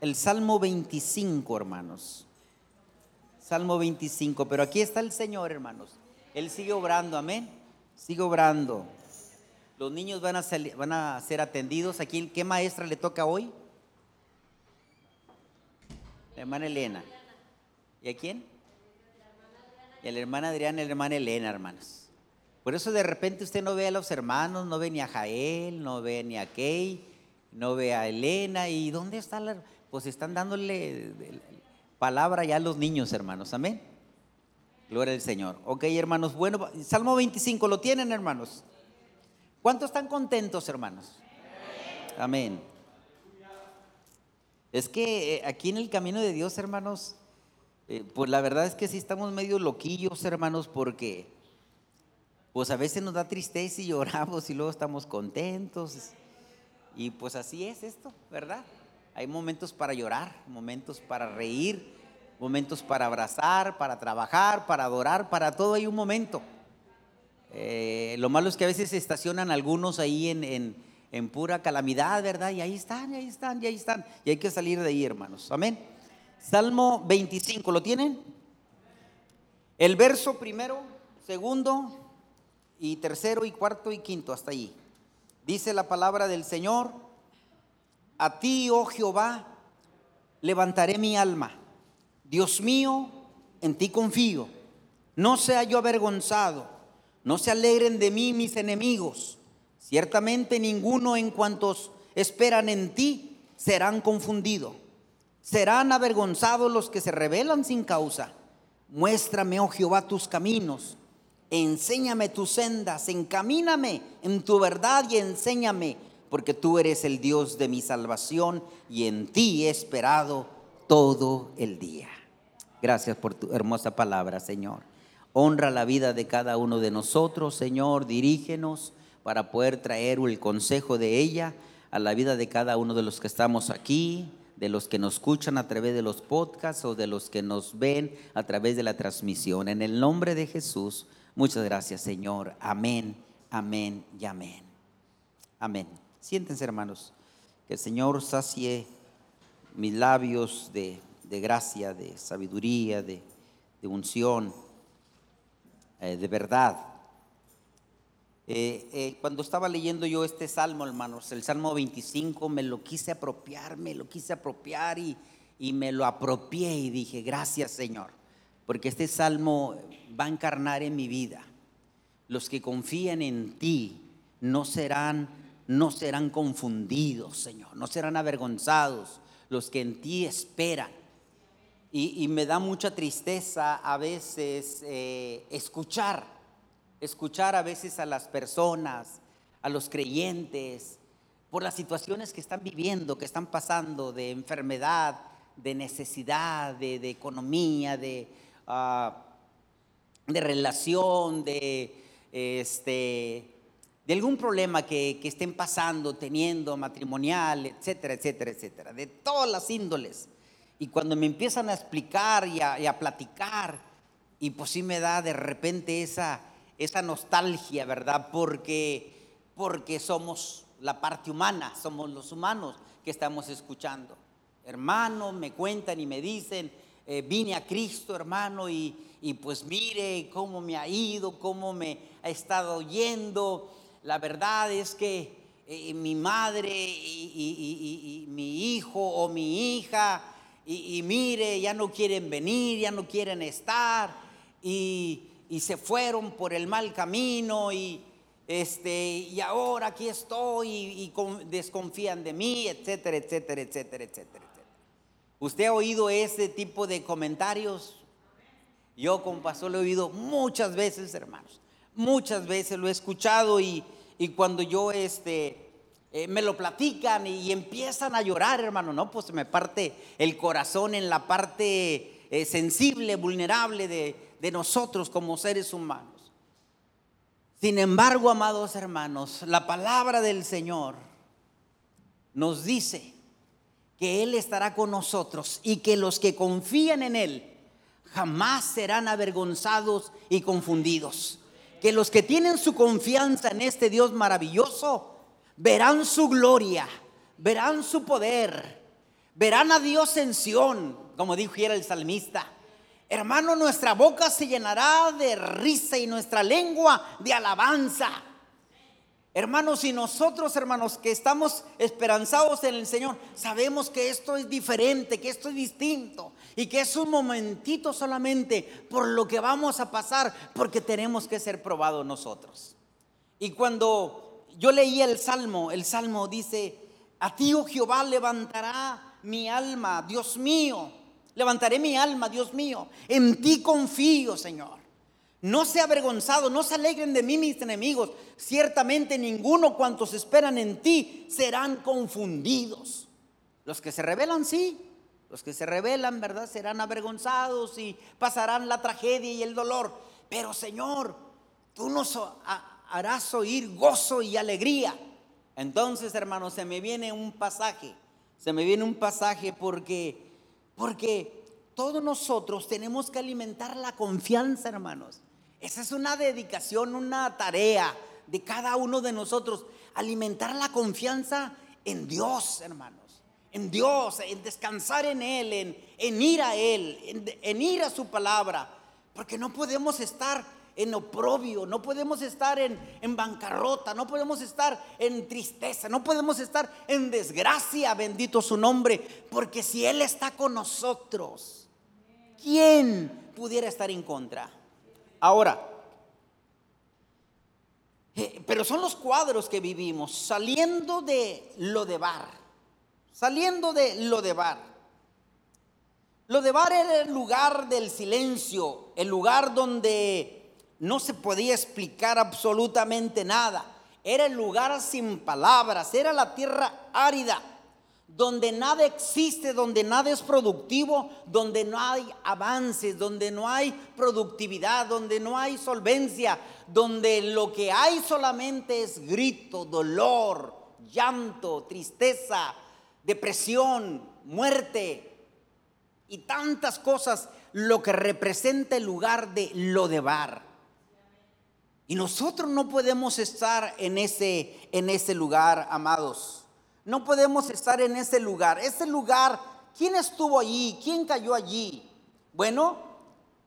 el Salmo 25, hermanos. Salmo 25, pero aquí está el Señor, hermanos. Él sigue obrando, amén. Sigue obrando. Los niños van a, van a ser atendidos. ¿qué maestra le toca hoy? La hermana Elena. ¿Y a quién? Y a la hermana Adriana y la hermana Elena, hermanos. Por eso de repente usted no ve a los hermanos, no ve ni a Jael, no ve ni a Kay, no ve a Elena. ¿Y dónde está la.? Pues están dándole palabra ya a los niños, hermanos. Amén. Gloria al Señor. Ok, hermanos. Bueno, Salmo 25, ¿lo tienen, hermanos? ¿Cuántos están contentos, hermanos? Amén. Es que eh, aquí en el camino de Dios, hermanos, eh, pues la verdad es que sí estamos medio loquillos, hermanos, porque pues a veces nos da tristeza y lloramos y luego estamos contentos. Y pues así es esto, ¿verdad? Hay momentos para llorar, momentos para reír, momentos para abrazar, para trabajar, para adorar, para todo hay un momento. Eh, lo malo es que a veces se estacionan algunos ahí en, en, pura calamidad, ¿verdad? Y ahí están, y ahí están, y ahí están. Y hay que salir de ahí, hermanos. Amén. Salmo 25, ¿lo tienen? El verso primero, segundo y tercero y cuarto y quinto, hasta ahí. Dice la palabra del Señor, a ti, oh Jehová, levantaré mi alma. Dios mío, en ti confío. No sea yo avergonzado, no se alegren de mí mis enemigos. Ciertamente ninguno en cuantos esperan en ti serán confundidos. Serán avergonzados los que se rebelan sin causa. Muéstrame, oh Jehová, tus caminos. Enséñame tus sendas, encamíname en tu verdad y enséñame, porque tú eres el Dios de mi salvación y en ti he esperado todo el día. Gracias por tu hermosa palabra, Señor. Honra la vida de cada uno de nosotros, Señor. Dirígenos para poder traer el consejo de ella a la vida de cada uno de los que estamos aquí, de los que nos escuchan a través de los podcasts o de los que nos ven a través de la transmisión. En el nombre de Jesús, muchas gracias Señor. Amén, amén y amén. Amén. Siéntense hermanos, que el Señor sacie mis labios de, gracia, de sabiduría, de, unción, eh, de verdad eh, eh, cuando estaba leyendo yo este salmo, hermanos, el salmo 25, me lo quise apropiar, me lo quise apropiar y, y me lo apropié y dije, gracias Señor, porque este salmo va a encarnar en mi vida. Los que confían en ti no serán, no serán confundidos, Señor, no serán avergonzados. Los que en ti esperan. Y, me da mucha tristeza a veces eh, escuchar escuchar a veces a las personas, a los creyentes, por las situaciones que están viviendo, que están pasando de enfermedad, de necesidad, de, economía, ah, de relación, de, este, de algún problema que, estén pasando, teniendo, matrimonial, etcétera, etcétera, etcétera, de todas las índoles. Y cuando me empiezan a explicar y a, y a platicar, y pues sí me da de repente esa, esa nostalgia, ¿verdad? Porque, porque somos la parte humana, somos los humanos que estamos escuchando. Hermano, me cuentan y me dicen, eh, vine a Cristo, hermano, y, pues mire cómo me ha ido, cómo me ha estado yendo. La verdad es que eh, mi madre y, mi hijo o mi hija, y, mire, ya no quieren venir, ya no quieren estar, y, se fueron por el mal camino y, este, y ahora aquí estoy y, desconfían de mí, etcétera, etcétera, etcétera, etcétera, ¿Usted ha oído ese tipo de comentarios? Yo como lo he oído muchas veces, hermanos. Muchas veces lo he escuchado y, cuando yo este, eh, me lo platican y, empiezan a llorar, hermano, no, pues me parte el corazón en la parte eh, sensible, vulnerable de, de nosotros como seres humanos. Sin embargo, amados hermanos, la palabra del Señor nos dice que Él estará con nosotros y que los que confían en Él jamás serán avergonzados y confundidos. Que los que tienen su confianza en este Dios maravilloso verán su gloria, verán su poder, Verán a Dios en Sión, como dijo el salmista. Hermano, nuestra boca se llenará de risa y nuestra lengua de alabanza. Hermanos, y nosotros, hermanos, que estamos esperanzados en el Señor, sabemos que esto es diferente, que esto es distinto y que es un momentito solamente por lo que vamos a pasar, porque tenemos que ser probados nosotros. Y cuando yo leí el Salmo, el Salmo dice, a ti, oh Jehová, levantará mi alma, Dios mío, levantaré mi alma, Dios mío, en ti confío, Señor. No se avergonzado, no se alegren de mí mis enemigos. Ciertamente ninguno cuantos esperan en ti serán confundidos. Los que se rebelan, sí. Los que se rebelan, ¿verdad? Serán avergonzados y pasarán la tragedia y el dolor. Pero Señor, tú nos harás oír gozo y alegría. Entonces, hermanos, se me viene un pasaje. Se me viene un pasaje porque porque todos nosotros tenemos que alimentar la confianza, hermanos. Esa es una dedicación, una tarea de cada uno de nosotros. Alimentar la confianza en Dios, hermanos. En Dios, en descansar en Él, en, ir a Él, en, ir a su palabra. Porque no podemos estar en oprobio, no podemos estar en, en, bancarrota, no podemos estar en tristeza, no podemos estar en desgracia, bendito su nombre, porque si Él está con nosotros, ¿quién pudiera estar en contra? Ahora, eh, pero son los cuadros que vivimos, saliendo de lo de bar, saliendo de lo de bar. Lo de bar era el lugar del silencio, el lugar donde no se podía explicar absolutamente nada. Era el lugar sin palabras, era la tierra árida donde nada existe, donde nada es productivo, donde no hay avances, donde no hay productividad, donde no hay solvencia, donde lo que hay solamente es grito, dolor, llanto, tristeza, depresión, muerte y tantas cosas, lo que representa el lugar de lo de bar. Y nosotros no podemos estar en ese, en ese lugar, amados. No podemos estar en ese lugar. Ese lugar, ¿quién estuvo allí? ¿Quién cayó allí? Bueno,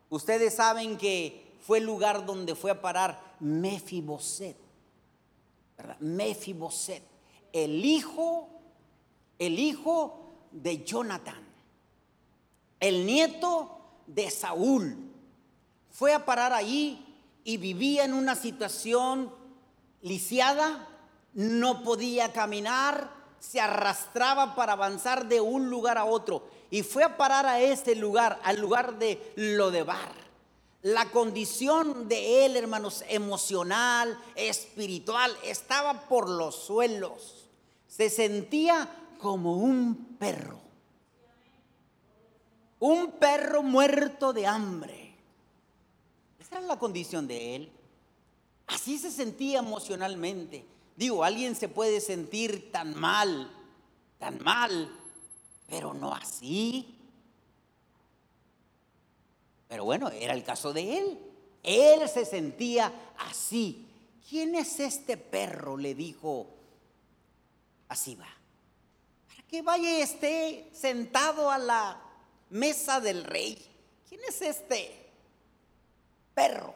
ustedes saben que fue el lugar donde fue a parar Mefiboset. Mefiboset, el hijo, el hijo de Jonathan, el nieto de Saúl. Fue a parar allí y vivía en una situación lisiada, no podía caminar, se arrastraba para avanzar de un lugar a otro y fue a parar a este lugar, al lugar de Lodebar. La condición de él, hermanos, emocional, espiritual, estaba por los suelos. Se sentía como un perro. Un perro muerto de hambre. Esa era la condición de él. Así se sentía emocionalmente. Digo, alguien se puede sentir tan mal, tan mal, pero no así. Pero bueno, era el caso de él. Él se sentía así. ¿Quién es este perro? Le dijo así va. Para que vaya y esté sentado a la mesa del rey. ¿Quién es este perro?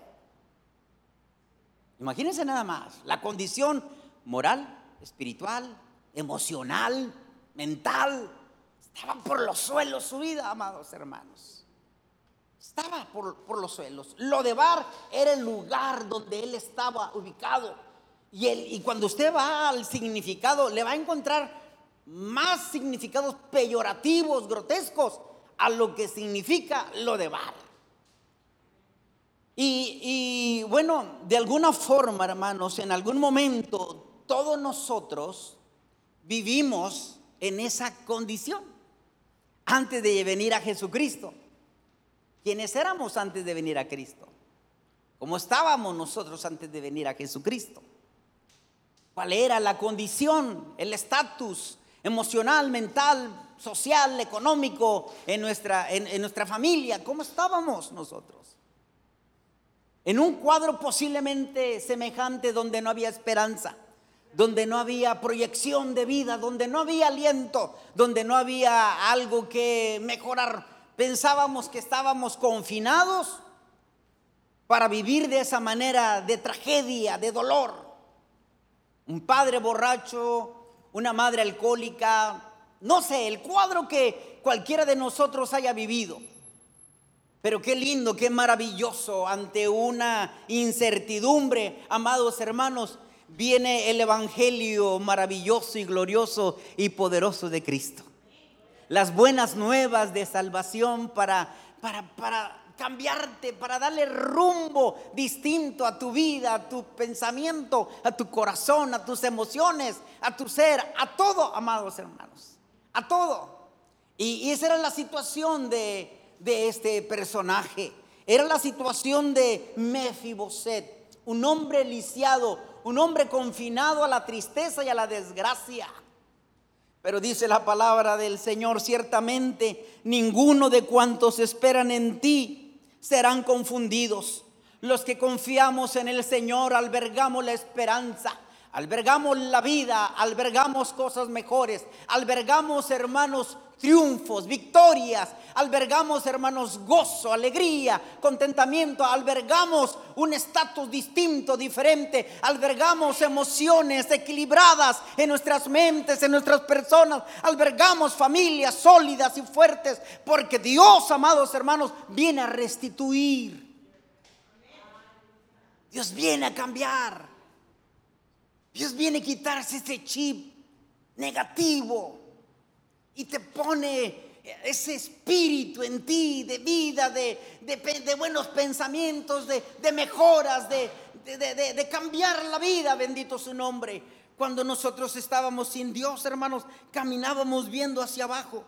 Imagínense nada más la condición moral, espiritual, emocional, mental. Estaba por los suelos su vida, amados hermanos. Estaba por, los suelos. Lo de Bar era el lugar donde él estaba ubicado. Y, y cuando usted va al significado, le va a encontrar más significados peyorativos, grotescos, a lo que significa lo de Bar. Y, y, bueno, de alguna forma, hermanos, en algún momento todos nosotros vivimos en esa condición antes de venir a Jesucristo. ¿Quiénes éramos antes de venir a Cristo? ¿Cómo estábamos nosotros antes de venir a Jesucristo? ¿Cuál era la condición, el estatus emocional, mental, social, económico en nuestra, en nuestra familia? ¿Cómo estábamos nosotros? En un cuadro posiblemente semejante donde no había esperanza donde no había proyección de vida, donde no había aliento, donde no había algo que mejorar. Pensábamos que estábamos confinados para vivir de esa manera de tragedia, de dolor. Un padre borracho, una madre alcohólica, no sé, el cuadro que cualquiera de nosotros haya vivido. Pero qué lindo, qué maravilloso ante una incertidumbre, amados hermanos, viene el Evangelio maravilloso y glorioso y poderoso de Cristo. Las buenas nuevas de salvación para, para, para cambiarte, para darle rumbo distinto a tu vida, a tu pensamiento, a tu corazón, a tus emociones, a tu ser, a todo, amados hermanos, a todo. Y, esa era la situación de, de este personaje. Era la situación de Mefiboset, un hombre lisiado, un hombre confinado a la tristeza y a la desgracia. Pero dice la palabra del Señor, ciertamente ninguno de cuantos esperan en ti serán confundidos. Los que confiamos en el Señor albergamos la esperanza, albergamos la vida, albergamos cosas mejores, albergamos hermanos triunfos, victorias, albergamos hermanos gozo, alegría, contentamiento, albergamos un estatus distinto, diferente, albergamos emociones equilibradas en nuestras mentes, en nuestras personas, albergamos familias sólidas y fuertes, porque Dios, amados hermanos, viene a restituir. Dios viene a cambiar. Dios viene a quitarse ese chip negativo pone ese espíritu en ti de vida, de, de, buenos pensamientos, de, mejoras, de, cambiar la vida, bendito su nombre. Cuando nosotros estábamos sin Dios, hermanos, caminábamos viendo hacia abajo,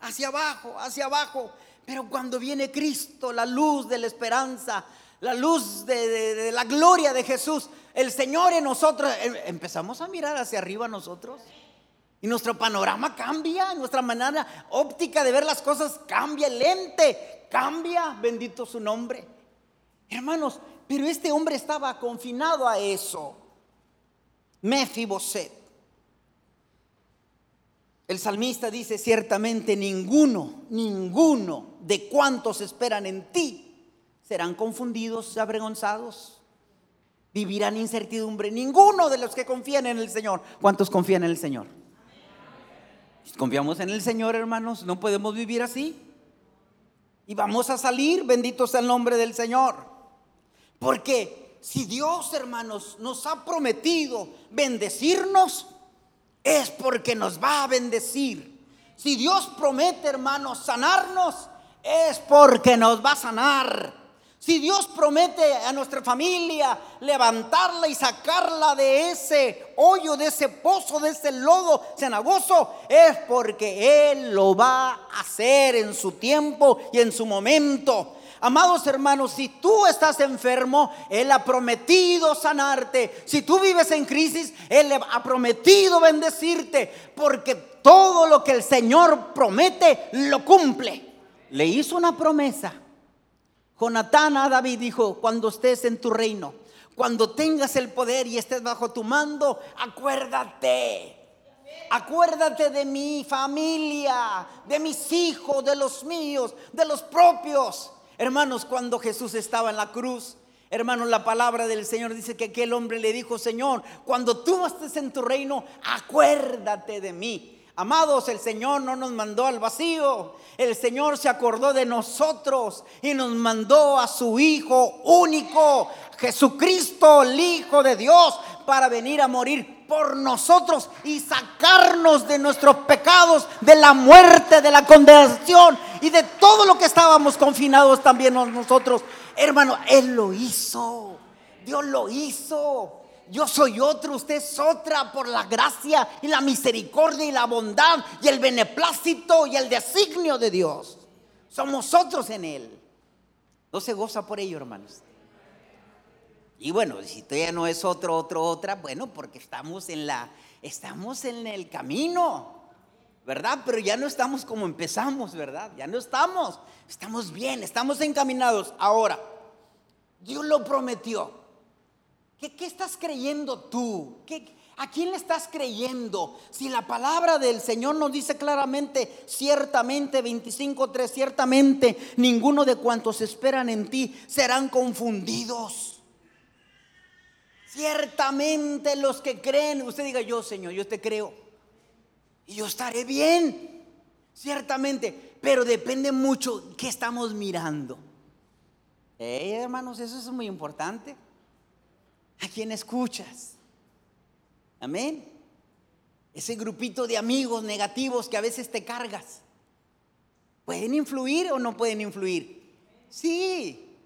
hacia abajo, hacia abajo. Pero cuando viene Cristo, la luz de la esperanza, la luz de, la gloria de Jesús, el Señor en nosotros, em, empezamos a mirar hacia arriba nosotros. Y nuestro panorama cambia, nuestra manera óptica de ver las cosas cambia, el lente cambia, bendito su nombre. Hermanos, pero este hombre estaba confinado a eso. Mefiboset. El salmista dice, ciertamente ninguno, ninguno de cuantos esperan en ti serán confundidos, avergonzados, vivirán incertidumbre. Ninguno de los que confían en el Señor. ¿Cuántos confían en el Señor? Confiamos en el Señor, hermanos, no podemos vivir así. Y vamos a salir, bendito sea el nombre del Señor. Porque si Dios, hermanos, nos ha prometido bendecirnos, es porque nos va a bendecir. Si Dios promete, hermanos, sanarnos, es porque nos va a sanar. Si Dios promete a nuestra familia levantarla y sacarla de ese hoyo, de ese pozo, de ese lodo cenagoso, es porque Él lo va a hacer en su tiempo y en su momento. Amados hermanos, si tú estás enfermo, Él ha prometido sanarte. Si tú vives en crisis, Él ha prometido bendecirte. Porque todo lo que el Señor promete, lo cumple. Le hizo una promesa Jonatán a David dijo, cuando estés en tu reino, cuando tengas el poder y estés bajo tu mando, acuérdate. Acuérdate de mi familia, de mis hijos, de los míos, de los propios. Hermanos, cuando Jesús estaba en la cruz, hermanos, la palabra del Señor dice que aquel hombre le dijo, Señor, cuando tú estés en tu reino, acuérdate de mí. Amados, el Señor no nos mandó al vacío. El Señor se acordó de nosotros y nos mandó a su Hijo único, Jesucristo, el Hijo de Dios, para venir a morir por nosotros y sacarnos de nuestros pecados, de la muerte, de la condenación y de todo lo que estábamos confinados también nosotros. Hermano, Él lo hizo. Dios lo hizo yo soy otro, usted es otra por la gracia y la misericordia y la bondad y el beneplácito y el designio de Dios. Somos otros en Él. No se goza por ello, hermanos. Y bueno, si todavía no es otro, otro, otra, bueno, porque estamos en la, estamos en el camino, ¿verdad? Pero ya no estamos como empezamos, ¿verdad? Ya no estamos, estamos bien, estamos encaminados. Ahora, Dios lo prometió. ¿Qué, estás creyendo tú? ¿A quién le estás creyendo? Si la palabra del Señor nos dice claramente, ciertamente, 25.3, ciertamente, ninguno de cuantos esperan en ti serán confundidos. Ciertamente los que creen, usted diga yo, Señor, yo te creo. Y yo estaré bien, ciertamente, pero depende mucho qué estamos mirando. Hermanos, eso es muy importante. ¿A quién escuchas? Amén. Ese grupito de amigos negativos que a veces te cargas. ¿Pueden influir o no pueden influir? Sí.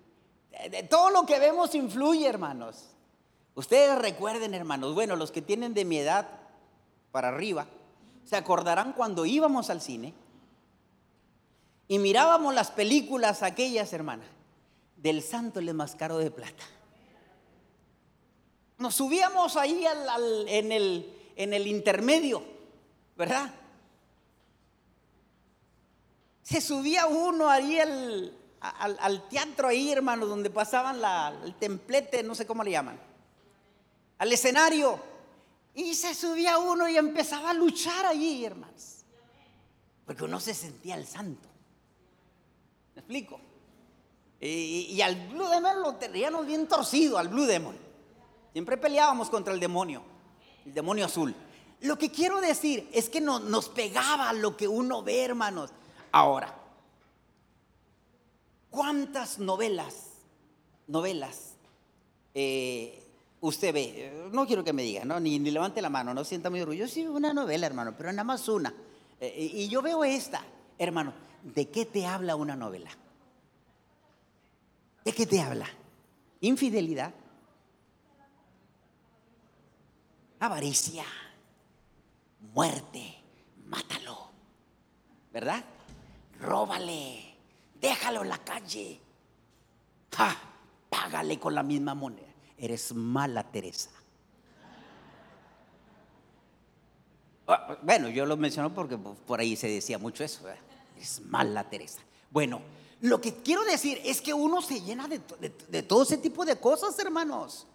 De todo lo que vemos influye, hermanos. Ustedes recuerden, hermanos, bueno, los que tienen de mi edad para arriba, se acordarán cuando íbamos al cine y mirábamos las películas aquellas, hermana, del santo el más caro de plata nos subíamos ahí en, el, en el intermedio, ¿verdad? Se subía uno ahí al, al, teatro ahí, hermano, donde pasaban la, el templete, no sé cómo le llaman, al escenario. Y se subía uno y empezaba a luchar allí, hermanos. Porque uno se sentía el santo. ¿Me explico? Y, al Blue Demon lo teníamos bien torcido, al Blue Demon. Siempre peleábamos contra el demonio, el demonio azul. Lo que quiero decir es que no, nos pegaba lo que uno ve, hermanos. Ahora, ¿cuántas novelas, novelas eh, usted ve? No quiero que me diga, ¿no? ni, levante la mano, no sienta muy orgulloso. Sí, una novela, hermano, pero nada más una. Eh, y yo veo esta, hermano, ¿de qué te habla una novela? ¿De qué te habla? Infidelidad avaricia, muerte, mátalo, ¿verdad? Róbale, déjalo en la calle, ja, págale con la misma moneda. Eres mala, Teresa. Ah, bueno, yo lo menciono porque por ahí se decía mucho eso. Es mala, Teresa. Bueno, lo que quiero decir es que uno se llena de todo ese tipo de cosas, hermanos.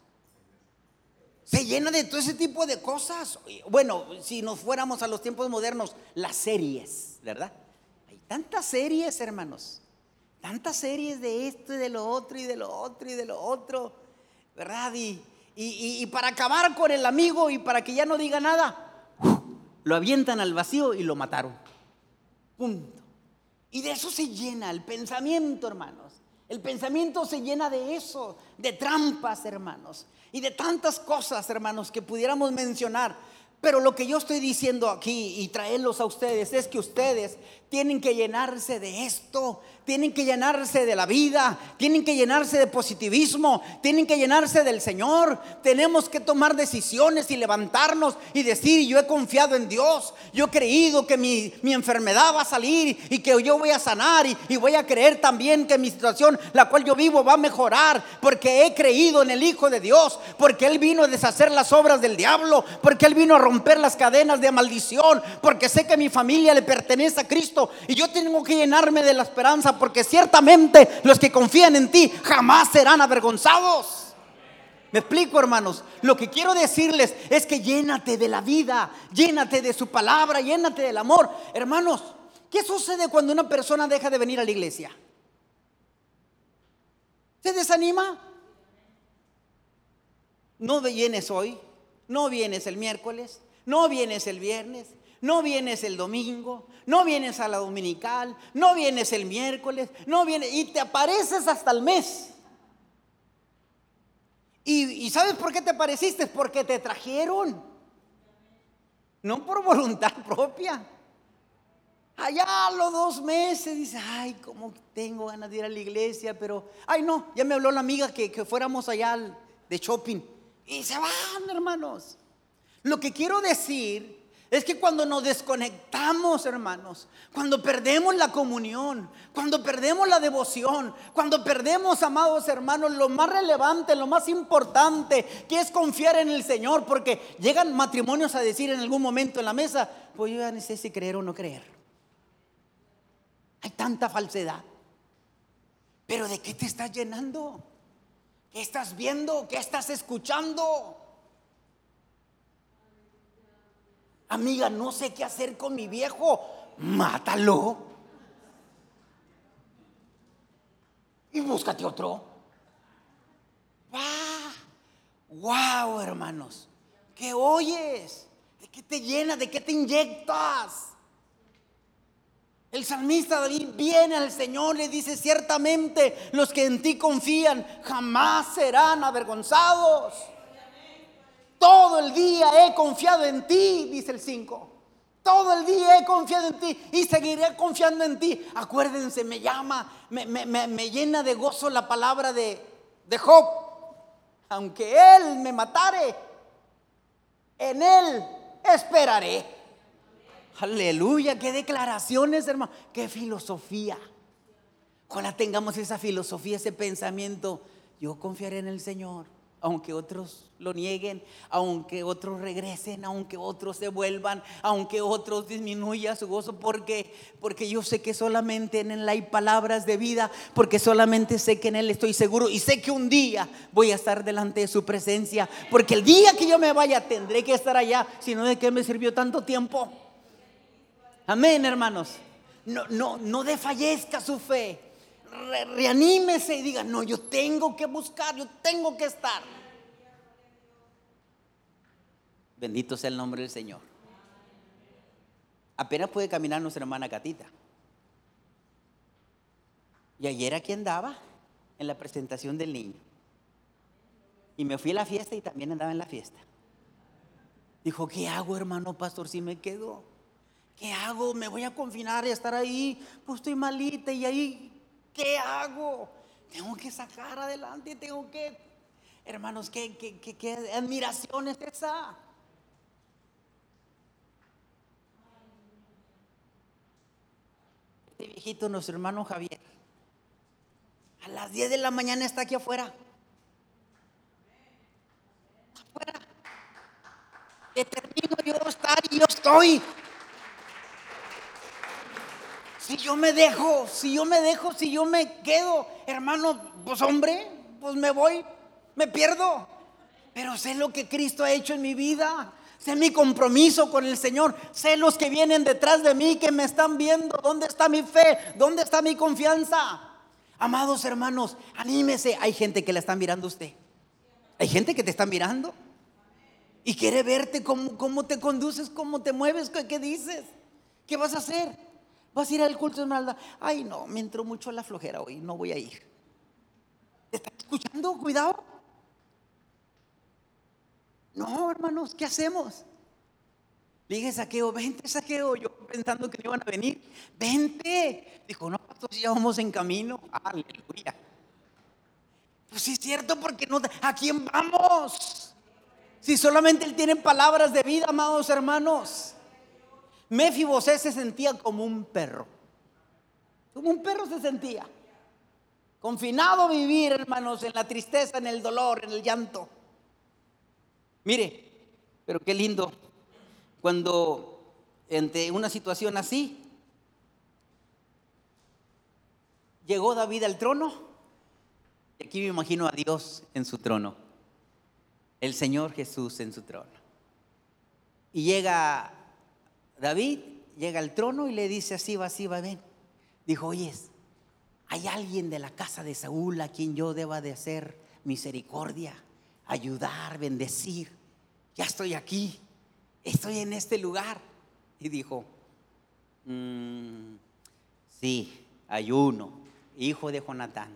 Se llena de todo ese tipo de cosas. Bueno, si nos fuéramos a los tiempos modernos, las series, ¿verdad? Hay tantas series, hermanos. Tantas series de esto y de lo otro y de lo otro y de lo otro, ¿verdad? Y, y, para acabar con el amigo y para que ya no diga nada, lo avientan al vacío y lo mataron. Punto. Y de eso se llena el pensamiento, hermanos. El pensamiento se llena de eso, de trampas, hermanos, y de tantas cosas, hermanos, que pudiéramos mencionar. Pero lo que yo estoy diciendo aquí y traerlos a ustedes es que ustedes tienen que llenarse de esto, tienen que llenarse de la vida, tienen que llenarse de positivismo, tienen que llenarse del Señor. Tenemos que tomar decisiones y levantarnos y decir, yo he confiado en Dios, yo he creído que mi, enfermedad va a salir y que yo voy a sanar y, y voy a creer también que mi situación, la cual yo vivo, va a mejorar, porque he creído en el Hijo de Dios, porque Él vino a deshacer las obras del diablo, porque Él vino a romper las cadenas de maldición, porque sé que mi familia le pertenece a Cristo y yo tengo que llenarme de la esperanza porque ciertamente los que confían en ti jamás serán avergonzados. Me explico, hermanos. Lo que quiero decirles es que llénate de la vida, llénate de su palabra, llénate del amor. Hermanos, ¿qué sucede cuando una persona deja de venir a la iglesia? ¿Se desanima? No vienes hoy, no vienes el miércoles, no vienes el viernes, no vienes el domingo, no vienes a la dominical, no vienes el miércoles, no vienes y te apareces hasta el mes. ¿Y, sabes por qué te apareciste? Porque te trajeron. No por voluntad propia. Allá a los dos meses dice, ay, como tengo ganas de ir a la iglesia, pero, ay no, ya me habló la amiga que, que fuéramos allá de shopping. Y se van, hermanos. Lo que quiero decir es que cuando nos desconectamos, hermanos, cuando perdemos la comunión, cuando perdemos la devoción, cuando perdemos, amados hermanos, lo más relevante, lo más importante, que es confiar en el Señor, porque llegan matrimonios a decir en algún momento en la mesa, pues yo ya no sé si creer o no creer. Hay tanta falsedad. Pero ¿de qué te estás llenando? ¿Qué estás viendo? ¿Qué estás escuchando? Amiga, no sé qué hacer con mi viejo. Mátalo. Y búscate otro. ¡Wow! hermanos. ¿Qué oyes? ¿De qué te llena? ¿De qué te inyectas? El salmista David viene al Señor, le dice, ciertamente los que en ti confían jamás serán avergonzados. Todo el día he confiado en ti, dice el 5. Todo el día he confiado en ti y seguiré confiando en ti. Acuérdense, me llama, me, llena de gozo la palabra de, de Job. Aunque él me matare, en él esperaré. Aleluya, qué declaraciones, hermano, qué filosofía. Ojalá tengamos esa filosofía, ese pensamiento. Yo confiaré en el Señor, aunque otros lo nieguen, aunque otros regresen, aunque otros se vuelvan, aunque otros disminuya su gozo, porque porque yo sé que solamente en él hay palabras de vida, porque solamente sé que en él estoy seguro y sé que un día voy a estar delante de su presencia, porque el día que yo me vaya tendré que estar allá, si no de qué me sirvió tanto tiempo. Amén, hermanos. No, no, no desfallezca su fe. Reanímese y diga, no, yo tengo que buscar, yo tengo que estar. Bendito sea el nombre del Señor. Apenas puede caminar nuestra hermana Catita. Y ayer aquí andaba en la presentación del niño. Y me fui a la fiesta y también andaba en la fiesta. Dijo, ¿qué hago, hermano pastor, si me quedo? ¿Qué hago? ¿Me voy a confinar y a estar ahí? Pues estoy malita y ahí, ¿qué hago? Tengo que sacar adelante, tengo que... Hermanos, ¿qué, qué, admiración es esa? Este viejito, nuestro hermano Javier, a las 10 de la mañana está aquí afuera. Afuera. Determino yo estar y yo estoy. Si yo me dejo, si yo me dejo, si yo me quedo, hermano, pues hombre, pues me voy, me pierdo. Pero sé lo que Cristo ha hecho en mi vida. Sé mi compromiso con el Señor. Sé los que vienen detrás de mí, que me están viendo. ¿Dónde está mi fe? ¿Dónde está mi confianza? Amados hermanos, anímese. Hay gente que la está mirando a usted. Hay gente que te está mirando. Y quiere verte cómo, cómo te conduces, cómo te mueves, qué, qué dices. ¿Qué vas a hacer? Vas a ir al culto de Esmeralda. Ay, no, me entró mucho la flojera hoy, no voy a ir. ¿Estás escuchando? Cuidado. No, hermanos, ¿qué hacemos? dije, saqueo, vente, saqueo. Yo pensando que no iban a venir. Vente. Dijo, no, pastor, ya vamos en camino. Aleluya. Pues sí es cierto, porque no. ¿A quién vamos? Si solamente Él tiene palabras de vida, amados hermanos. Mefibosé se sentía como un perro. Como un perro se sentía. Confinado a vivir, hermanos, en la tristeza, en el dolor, en el llanto. Mire, pero qué lindo cuando ante una situación así llegó David al trono. Y aquí me imagino a Dios en su trono, el Señor Jesús en su trono. Y llega David llega al trono y le dice así, va, así, va, ven. Dijo, oyes, hay alguien de la casa de Saúl a quien yo deba de hacer misericordia, ayudar, bendecir. Ya estoy aquí, estoy en este lugar. Y dijo, mm, sí, hay uno, hijo de Jonatán.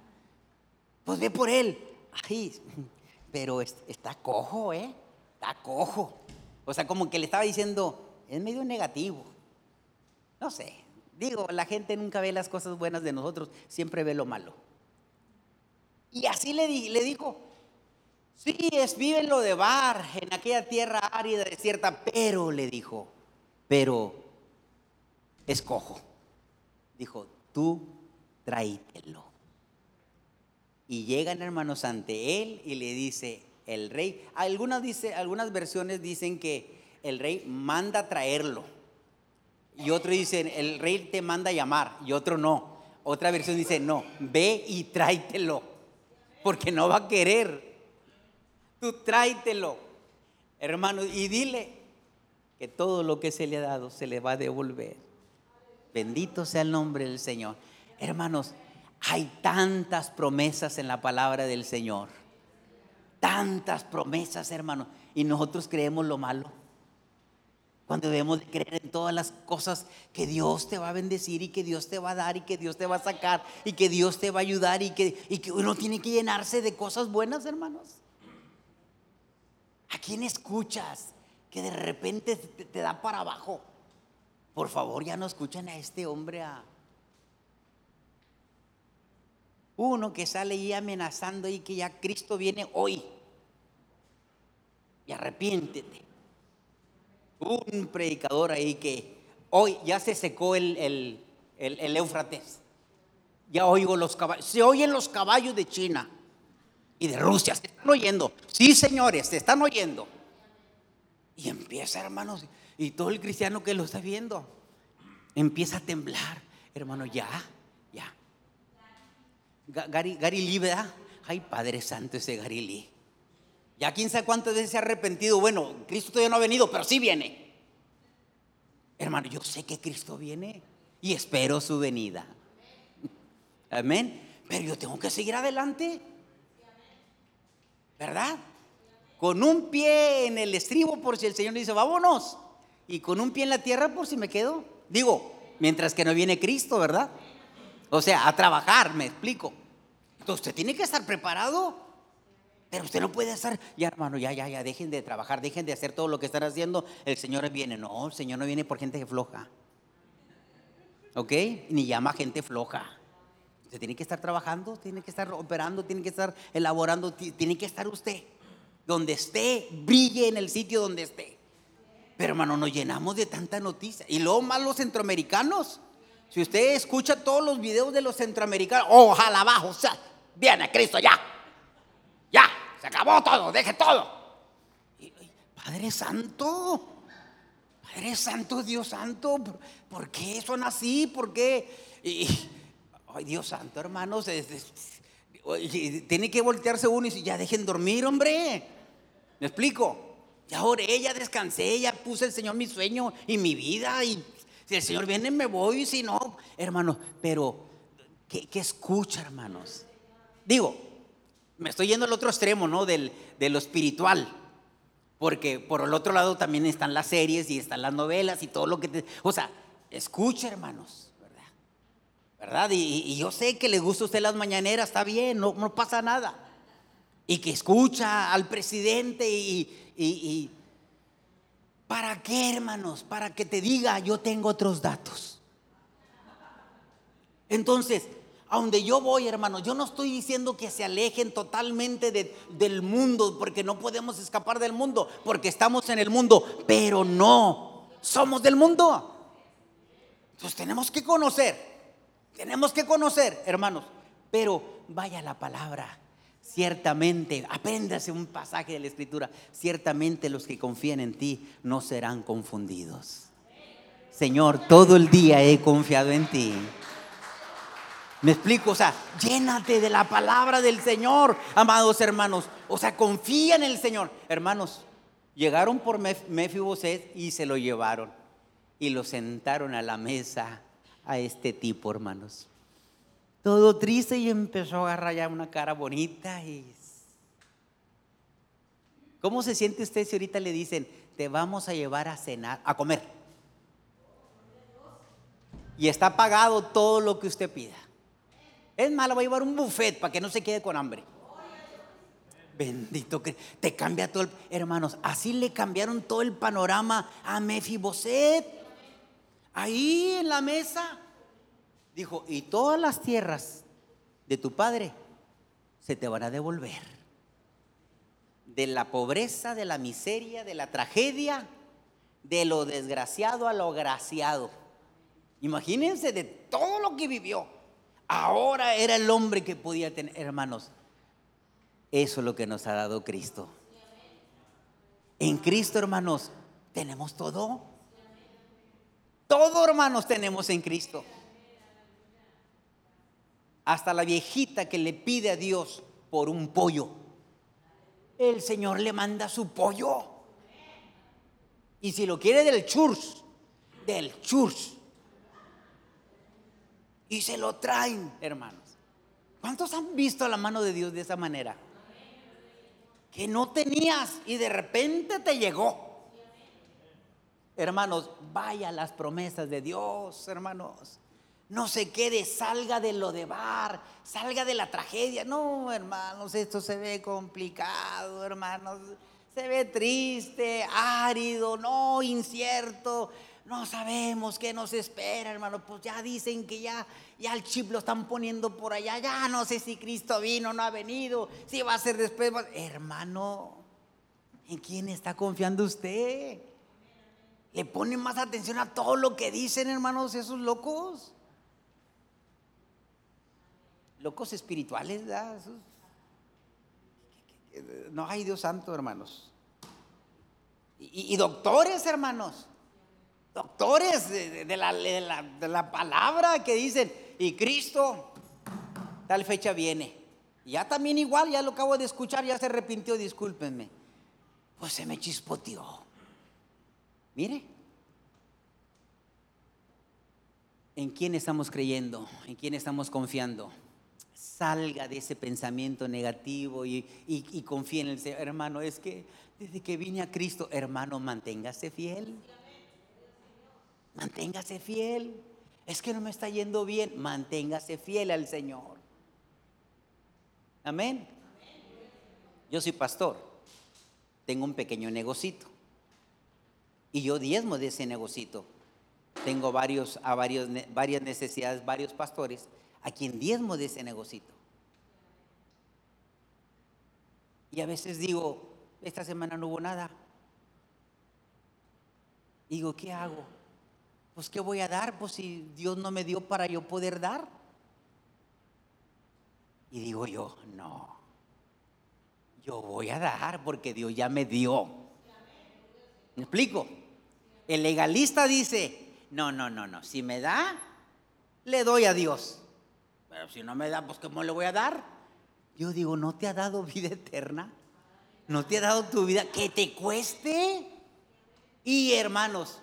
Pues ve por él. Ay, pero está cojo, ¿eh? Está cojo. O sea, como que le estaba diciendo, es medio negativo. No sé, digo, la gente nunca ve las cosas buenas de nosotros, siempre ve lo malo. Y así le, le dijo, sí, es vive lo de Bar, en aquella tierra árida, desierta, pero le dijo, pero escojo. Dijo, tú tráitelo. Y llegan hermanos ante él y le dice el rey. Algunas, dice, algunas versiones dicen que el rey manda traerlo. Y otro dice, el rey te manda llamar. Y otro no. Otra versión dice, no, ve y tráitelo. Porque no va a querer. Tú tráitelo, hermano. Y dile, que todo lo que se le ha dado se le va a devolver. Bendito sea el nombre del Señor. Hermanos, hay tantas promesas en la palabra del Señor. Tantas promesas, hermanos. Y nosotros creemos lo malo. Cuando debemos de creer en todas las cosas que Dios te va a bendecir y que Dios te va a dar y que Dios te va a sacar y que Dios te va a ayudar y que, uno tiene que llenarse de cosas buenas, hermanos. ¿A quién escuchas que de repente te, da para abajo? Por favor, ya no escuchen a este hombre a uno que sale ahí amenazando y que ya Cristo viene hoy. Y arrepiéntete un predicador ahí que hoy ya se secó el, el, el, Éufrates. Ya oigo los caballos, se oyen los caballos de China y de Rusia, se están oyendo. Sí, señores, se están oyendo. Y empieza, hermanos, y todo el cristiano que lo está viendo, empieza a temblar. Hermano, ya, ya. Gary, Gary Lee, ¿verdad? Ay, Padre Santo ese Gary Lee. Ya quién sabe cuántas veces se ha arrepentido. Bueno, Cristo todavía no ha venido, pero sí viene. Hermano, yo sé que Cristo viene y espero su venida. Amén. Pero yo tengo que seguir adelante. ¿Verdad? Con un pie en el estribo por si el Señor dice, vámonos. Y con un pie en la tierra por si me quedo. Digo, mientras que no viene Cristo, ¿verdad? O sea, a trabajar, me explico. Entonces usted tiene que estar preparado. Pero usted no puede estar, ya hermano, ya, ya, ya, dejen de trabajar, dejen de hacer todo lo que están haciendo. El Señor viene. No, el Señor no viene por gente floja. ¿Ok? Ni llama gente floja. Usted tiene que estar trabajando, tiene que estar operando, tiene que estar elaborando, tiene que estar usted. Donde esté, brille en el sitio donde esté. Pero hermano, nos llenamos de tanta noticia. Y luego más los centroamericanos. Si usted escucha todos los videos de los centroamericanos, ojalá abajo, o sea, viene Cristo ya. Ya, se acabó todo, deje todo. Padre Santo, Padre Santo, Dios Santo, ¿por qué son así? ¿Por qué? ay, Dios Santo, hermanos, tiene que voltearse uno y ya dejen dormir, hombre. ¿Me explico? Ya oré, ya descansé, ya puse el Señor mi sueño y mi vida. Y si el Señor viene, me voy. Si no, hermanos, pero ¿qué, qué escucha, hermanos? Digo, me estoy yendo al otro extremo, ¿no? Del, de lo espiritual. Porque por el otro lado también están las series y están las novelas y todo lo que te... O sea, escucha, hermanos, ¿verdad? ¿Verdad? Y, yo sé que le gusta a usted las mañaneras, está bien, no, no pasa nada. Y que escucha al presidente y, y ¿Para qué, hermanos? Para que te diga, yo tengo otros datos. Entonces, a donde yo voy, hermano, yo no estoy diciendo que se alejen totalmente del mundo, porque no podemos escapar del mundo, porque estamos en el mundo, pero no, somos del mundo. Entonces tenemos que conocer, tenemos que conocer, hermanos, pero vaya la palabra. Ciertamente, apréndase un pasaje de la escritura. Ciertamente los que confían en ti no serán confundidos. Señor, todo el día he confiado en ti. Me explico, o sea, llénate de la palabra del Señor, amados hermanos. O sea, confía en el Señor. Hermanos, llegaron por Mefiboset y se lo llevaron. Y lo sentaron a la mesa a este tipo, hermanos. Todo triste y empezó a agarrar ya una cara bonita. Y... ¿Cómo se siente usted si ahorita le dicen, te vamos a llevar a cenar, a comer? Y está pagado todo lo que usted pida. Es malo, va a llevar un buffet para que no se quede con hambre. Bendito que te cambia todo el, hermanos, así le cambiaron todo el panorama a Mefiboset. Ahí en la mesa dijo, "Y todas las tierras de tu padre se te van a devolver." De la pobreza, de la miseria, de la tragedia, de lo desgraciado a lo graciado. Imagínense de todo lo que vivió. Ahora era el hombre que podía tener, hermanos. Eso es lo que nos ha dado Cristo. En Cristo, hermanos, tenemos todo. Todo, hermanos, tenemos en Cristo. Hasta la viejita que le pide a Dios por un pollo. El Señor le manda su pollo. Y si lo quiere del church, del church. Y se lo traen, hermanos. ¿Cuántos han visto la mano de Dios de esa manera? Que no tenías y de repente te llegó. Hermanos, vaya las promesas de Dios, hermanos. No se quede, salga de lo de bar, salga de la tragedia. No, hermanos, esto se ve complicado, hermanos. Se ve triste, árido, no, incierto. No sabemos qué nos espera, hermano. Pues ya dicen que ya, ya el chip lo están poniendo por allá. Ya no sé si Cristo vino no ha venido. Si va a ser después. Hermano, ¿en quién está confiando usted? Le ponen más atención a todo lo que dicen, hermanos, esos locos. Locos espirituales, ¿verdad? No hay Dios santo, hermanos. Y, doctores, hermanos. Doctores de, la, de, la, palabra que dicen, y Cristo, tal fecha viene. Ya también igual, ya lo acabo de escuchar, ya se arrepintió, discúlpenme. Pues se me chispoteó. Mire, ¿en quién estamos creyendo? ¿En quién estamos confiando? Salga de ese pensamiento negativo y, y, confíe en el Señor. Hermano, es que desde que vine a Cristo, hermano, manténgase fiel. Manténgase fiel. Es que no me está yendo bien. Manténgase fiel al Señor. Amén. Yo soy pastor. Tengo un pequeño negocito. Y yo diezmo de ese negocito. Tengo varios, a varios, varias necesidades, varios pastores, a quien diezmo de ese negocito. Y a veces digo, esta semana no hubo nada. Digo, ¿qué hago? Pues ¿qué voy a dar? Pues si Dios no me dio para yo poder dar. Y digo yo, no, yo voy a dar porque Dios ya me dio. ¿Me explico? El legalista dice, no, no, no, no, si me da, le doy a Dios. Pero si no me da, pues ¿cómo le voy a dar? Yo digo, ¿no te ha dado vida eterna? ¿No te ha dado tu vida que te cueste? Y hermanos,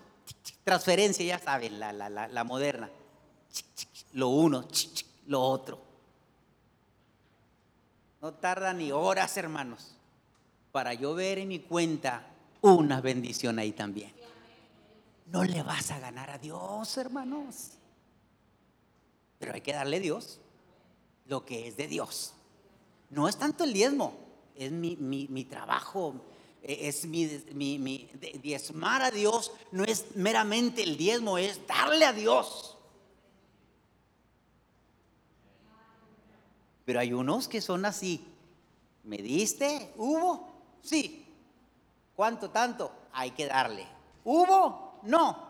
transferencia, ya saben, la, la, la, moderna. Lo uno, lo otro. No tarda ni horas, hermanos, para yo ver en mi cuenta una bendición ahí también. No le vas a ganar a Dios, hermanos. Pero hay que darle a Dios lo que es de Dios. No es tanto el diezmo, es mi, mi, trabajo, e, es mi, mi, diezmar a Dios, no es meramente el diezmo, es darle a Dios. Pero hay unos que son así. ¿Me diste? ¿Hubo? Sí. ¿Cuánto tanto? Hay que darle. ¿Hubo? No.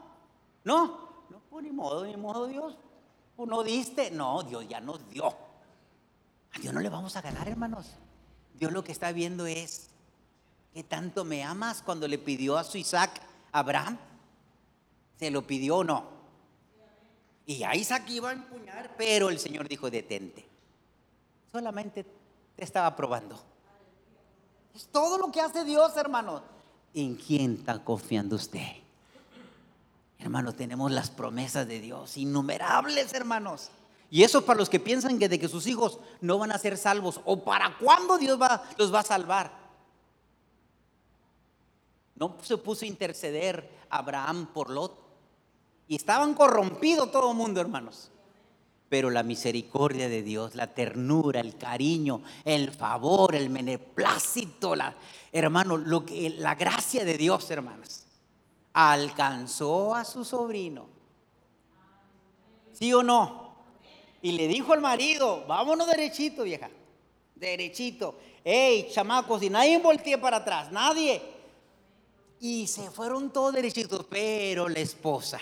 No. No, pues ni modo, ni modo Dios. ¿O no diste? No, Dios ya nos dio. A Dios no le vamos a ganar, hermanos. Dios lo que está viendo es que tanto me amas cuando le pidió a su Isaac Abraham. ¿Se lo pidió o no? Y a Isaac iba a empuñar, pero el Señor dijo, detente. Solamente te estaba probando. Es todo lo que hace Dios, hermanos. ¿En quién está confiando usted? Hermanos, tenemos las promesas de Dios, innumerables, hermanos. Y eso para los que piensan que de que sus hijos no van a ser salvos o para cuándo Dios va, los va a salvar. No se puso a interceder Abraham por Lot. Y estaban corrompidos todo el mundo, hermanos. Pero la misericordia de Dios, la ternura, el cariño, el favor, el meneplácito, hermano, lo que, la gracia de Dios, hermanos, alcanzó a su sobrino. ¿Sí o no? Y le dijo al marido, vámonos derechito, vieja, derechito. Hey, chamacos, y nadie voltee para atrás, nadie. Y se fueron todos derechitos, pero la esposa.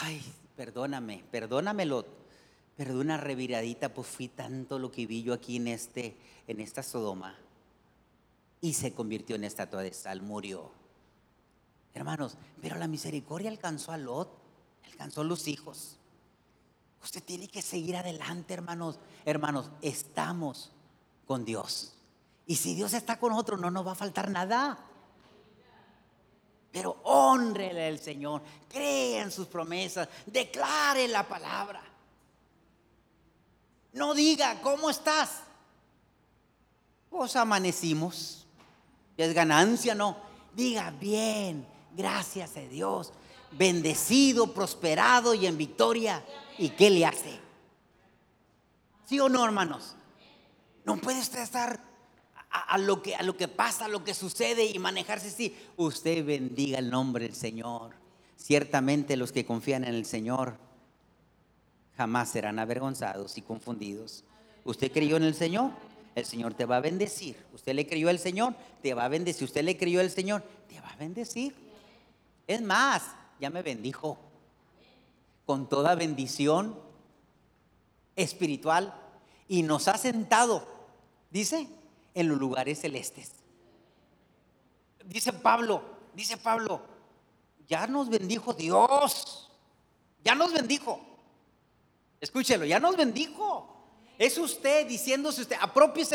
Ay, perdóname, perdónamelo pero una reviradita, pues fui tanto lo que vi yo aquí en, este, en esta Sodoma. Y se convirtió en estatua de sal, murió. Hermanos, pero la misericordia alcanzó a Lot, alcanzó a los hijos. Usted tiene que seguir adelante, hermanos. Hermanos, estamos con Dios. Y si Dios está con nosotros, no nos va a faltar nada. Pero honrele al Señor, crea en sus promesas, declare la palabra. No diga, ¿cómo estás? Pues amanecimos. Es ganancia, no. Diga, bien, gracias a Dios. Bendecido, prosperado y en victoria. ¿Y qué le hace? ¿Sí o no, hermanos? No puede usted estar a, lo que, a lo que pasa, a lo que sucede y manejarse así. Usted bendiga el nombre del Señor. Ciertamente los que confían en el Señor jamás serán avergonzados y confundidos. ¿Usted creyó en el Señor? El Señor te va a bendecir. ¿Usted le creyó al Señor? Te va a bendecir. ¿Usted le creyó al Señor? Te va a bendecir. Es más, ya me bendijo. Con toda bendición espiritual y nos ha sentado, dice, en los lugares celestes. Dice Pablo, dice Pablo, ya nos bendijo Dios, ya nos bendijo. Escúchelo, ya nos bendijo. Es usted diciéndose usted,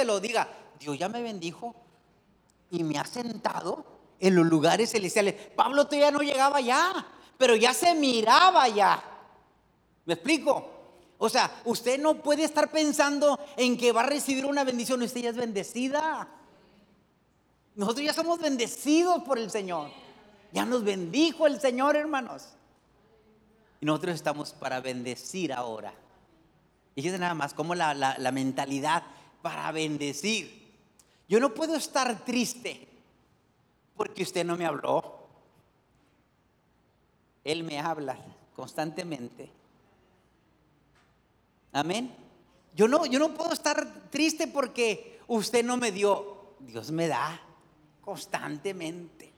lo diga, Dios ya me bendijo y me ha sentado en los lugares celestiales. Pablo todavía no llegaba ya, pero ya se miraba ya. ¿Me explico? O sea, usted no puede estar pensando en que va a recibir una bendición, usted ya es bendecida. Nosotros ya somos bendecidos por el Señor. Ya nos bendijo el Señor, hermanos. Y nosotros estamos para bendecir ahora. Y fíjense nada más como la, la mentalidad para bendecir. Yo no puedo estar triste porque usted no me habló. Él me habla constantemente. Amén. Yo no, yo no puedo estar triste porque usted no me dio. Dios me da constantemente.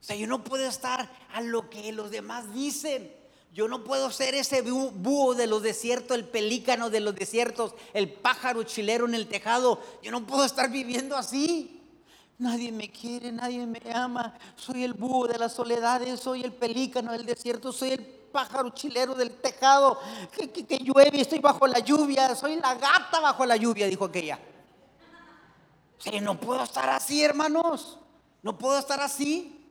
O sea, yo no puedo estar a lo que los demás dicen. Yo no puedo ser ese búho de los desiertos, el pelícano de los desiertos, el pájaro chilero en el tejado. Yo no puedo estar viviendo así. Nadie me quiere, nadie me ama. Soy el búho de las soledades, soy el pelícano del desierto, soy el pájaro chilero del tejado que, llueve, estoy bajo la lluvia, soy la gata bajo la lluvia, dijo aquella. O no puedo estar así, hermanos. No puedo estar así,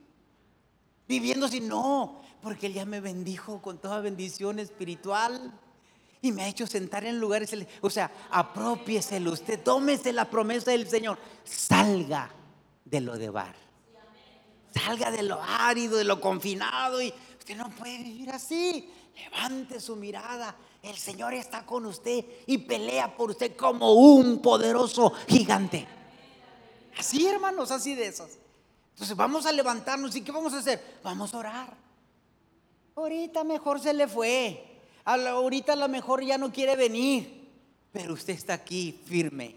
viviendo así. No, porque Él ya me bendijo con toda bendición espiritual y me ha hecho sentar en lugares. O sea, apropieselo usted, tómese la promesa del Señor, salga de lo de bar, salga de lo árido, de lo confinado y usted no puede vivir así. Levante su mirada. El Señor está con usted y pelea por usted como un poderoso gigante. Así, hermanos, así de esos. Entonces vamos a levantarnos y ¿qué vamos a hacer? Vamos a orar. Ahorita mejor se le fue. Ahorita a lo mejor ya no quiere venir. Pero usted está aquí firme.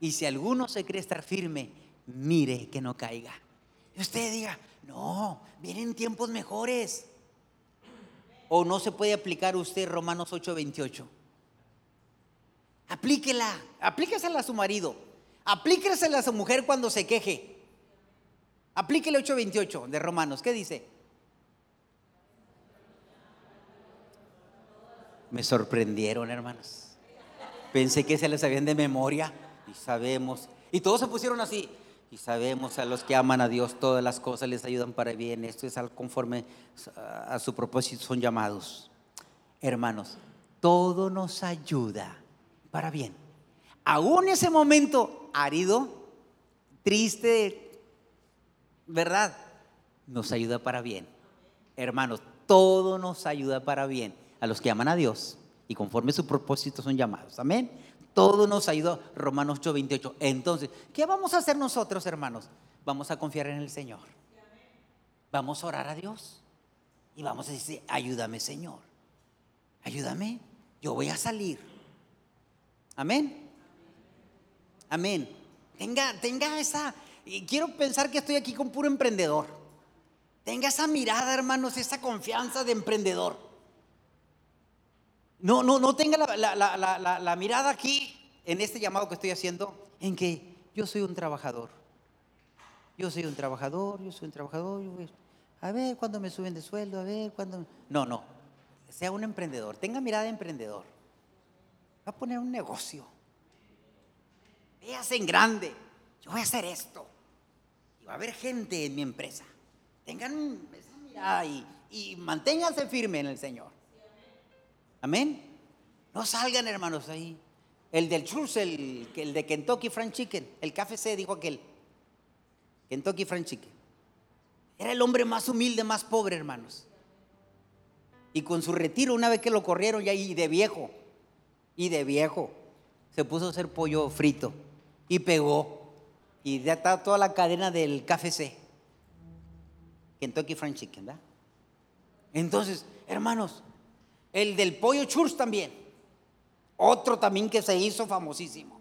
Y si alguno se cree estar firme, mire que no caiga. Usted diga, no, vienen tiempos mejores. O no se puede aplicar usted Romanos 8:28. Aplíquela, aplíquesela a su marido. Aplíquesela a su mujer cuando se queje. Aplíquele 8:28 de Romanos. ¿Qué dice? Me sorprendieron, hermanos. Pensé que se les sabían de memoria y sabemos. Y todos se pusieron así. Y sabemos a los que aman a Dios todas las cosas les ayudan para bien. Esto es al conforme a su propósito son llamados. Hermanos, todo nos ayuda para bien. Aún ese momento árido, triste, ¿verdad? Nos ayuda para bien. Hermanos, todo nos ayuda para bien a los que aman a Dios y conforme su propósito son llamados. Amén. Todo nos ayuda, Romanos 8, 28. Entonces, ¿qué vamos a hacer nosotros, hermanos? Vamos a confiar en el Señor. Vamos a orar a Dios. Y vamos a decir, ayúdame, Señor. Ayúdame. Yo voy a salir. Amén. Amén. Tenga, tenga esa. Quiero pensar que estoy aquí con puro emprendedor. Tenga esa mirada, hermanos, esa confianza de emprendedor. No, no, no tenga la, mirada aquí, en este llamado que estoy haciendo, en que yo soy un trabajador. Yo soy un trabajador, yo soy un trabajador. a ver cuándo me suben de sueldo, a ver cuándo. No, no. Sea un emprendedor. Tenga mirada de emprendedor. Va a poner un negocio. Véase en grande. yo voy a hacer esto. Y va a haber gente en mi empresa. Tengan esa mirada y, y manténganse firme en el Señor. Amén. No salgan, hermanos, ahí. El del Church, el, el de Kentucky Fried Chicken, el KFC, dijo aquel. Kentucky Fried Chicken. Era el hombre más humilde, más pobre, hermanos. Y con su retiro, una vez que lo corrieron ya y de viejo, y de viejo, se puso a hacer pollo frito y pegó. Y ya está toda la cadena del KFC. Kentucky Fried Chicken, ¿verdad? Entonces, hermanos, el del pollo church también. Otro también que se hizo famosísimo.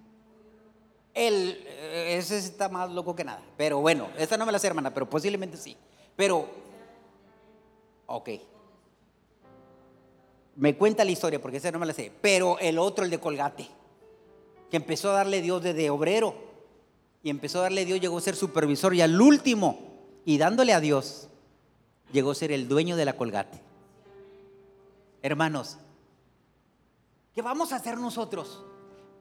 El, eh, ese está más loco que nada. Pero bueno, esta no me la sé, hermana, pero posiblemente sí. Pero, ok. Me cuenta la historia porque esa no me la sé. Pero el otro, el de Colgate, que empezó a darle Dios desde obrero y empezó a darle Dios, llegó a ser supervisor y al último, y dándole a Dios, llegó a ser el dueño de la Colgate. Hermanos, ¿qué vamos a hacer nosotros?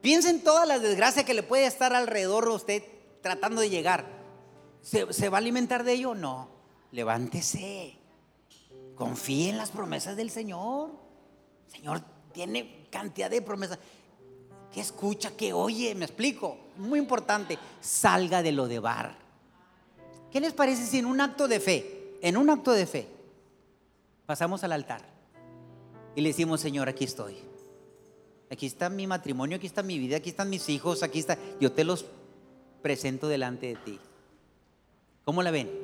Piensen todas las desgracias que le puede estar alrededor a usted tratando de llegar. ¿Se, ¿Se, va a alimentar de ello? No. Levántese. Confíe en las promesas del Señor. Señor tiene cantidad de promesas. Que escucha, que oye, me explico. Muy importante, salga de lo de bar. ¿Qué les parece si en un acto de fe, en un acto de fe, pasamos al altar y le decimos, Señor, aquí estoy. Aquí está mi matrimonio, aquí está mi vida, aquí están mis hijos, aquí está. Yo te los presento delante de ti. ¿Cómo la ven?